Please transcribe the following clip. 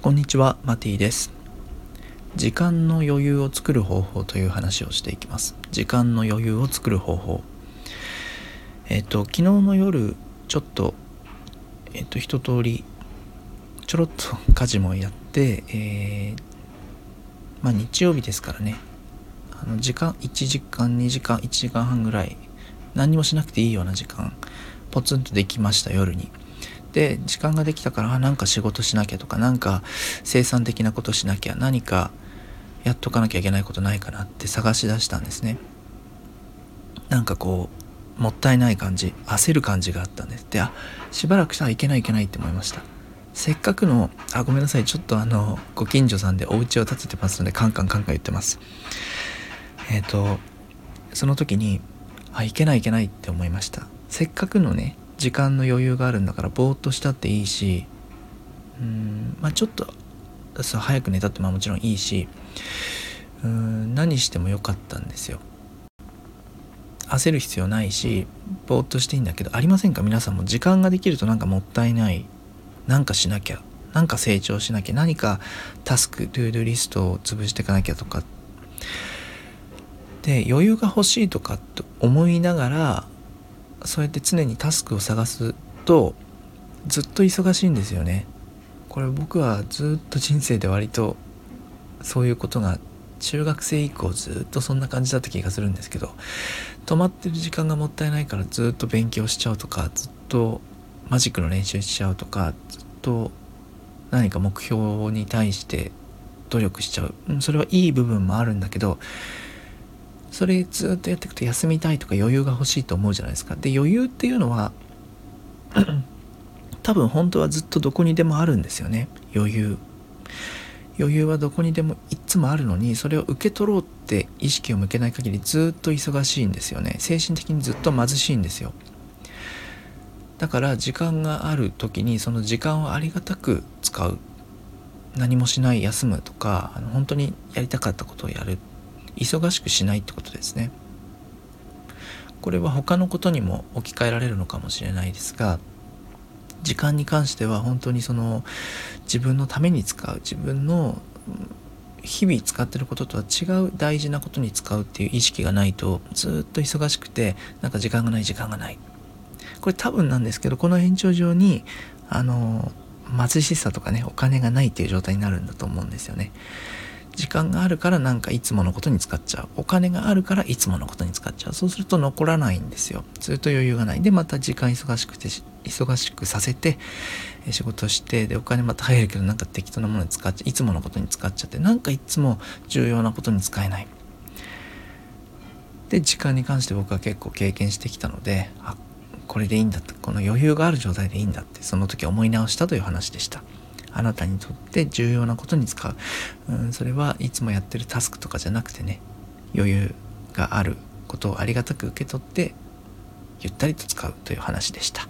こんにちは、マティです。時間の余裕を作る方法という話をしていきます。時間の余裕を作る方法。えっ、と、昨日の夜、ちょっと、えっ、と、一通り、ちょろっと家事もやって、えー、まあ日曜日ですからね、あの時間、1時間、2時間、1時間半ぐらい、何もしなくていいような時間、ポツンとできました、夜に。で時間ができたからあなんか仕事しなきゃとか何か生産的なことしなきゃ何かやっとかなきゃいけないことないかなって探し出したんですね。なんかこうもったいない感じ焦る感じがあったんです。であしばらくしたらいけないいけないって思いました。せっかくのあごめんなさいちょっとあのご近所さんでお家を建ててますのでカンカンカンカン言ってます。えっ、ー、とその時にあいけないいけないって思いました。せっかくのね時間の余裕があるんだからぼーっとしたっていいしうんまあちょっとさ早く寝たってまあもちろんいいしうん何してもよかったんですよ。焦る必要ないしぼーっとしていいんだけどありませんか？皆さんも。時間ができるとなんかもったいない。なんかしなきゃ。なんか成長しなきゃ。何かタスクトゥードゥリストを潰していかなきゃとか。で余裕が欲しいとかって思いながらそうやって常にタスクを探すとずっと忙しいんですよね。これ僕はずっと人生で割とそういうことが中学生以降ずっとそんな感じだった気がするんですけど止まってる時間がもったいないからずっと勉強しちゃうとかずっとマジックの練習しちゃうとかずっと何か目標に対して努力しちゃう。それはいい部分もあるんだけどそれずっとやっていくと休みたいとか余裕が欲しいと思うじゃないですか。で余裕っていうのは 多分本当はずっとどこにでもあるんですよね。余裕。余裕はどこにでもいっつもあるのにそれを受け取ろうって意識を向けない限りずっと忙しいんですよね。精神的にずっと貧しいんですよ。だから時間がある時にその時間をありがたく使う。何もしない休むとかあの本当にやりたかったことをやる。忙しくしないってことですね。これは他のことにも置き換えられるのかもしれないですが時間に関しては本当にその自分のために使う自分の日々使ってることとは違う大事なことに使うっていう意識がないとずっと忙しくてなんか時間がない時間がない。これ多分なんですけどこの延長上にあの貧しさとかねお金がないっていう状態になるんだと思うんですよね。時間があるからなんかいつものことに使っちゃう。お金があるからいつものことに使っちゃう。そうすると残らないんですよ。ずっと余裕がない。でまた時間忙しくて忙しくさせて仕事してでお金また入るけどなんか適当なものに使っちゃいつものことに使っちゃってなんかいつも重要なことに使えない。で時間に関して僕は結構経験してきたのであこれでいいんだってこの余裕がある状態でいいんだってその時思い直したという話でした。あなたにとって重要なことに使う、うん、それはいつもやってるタスクとかじゃなくてね余裕があることをありがたく受け取ってゆったりと使うという話でした。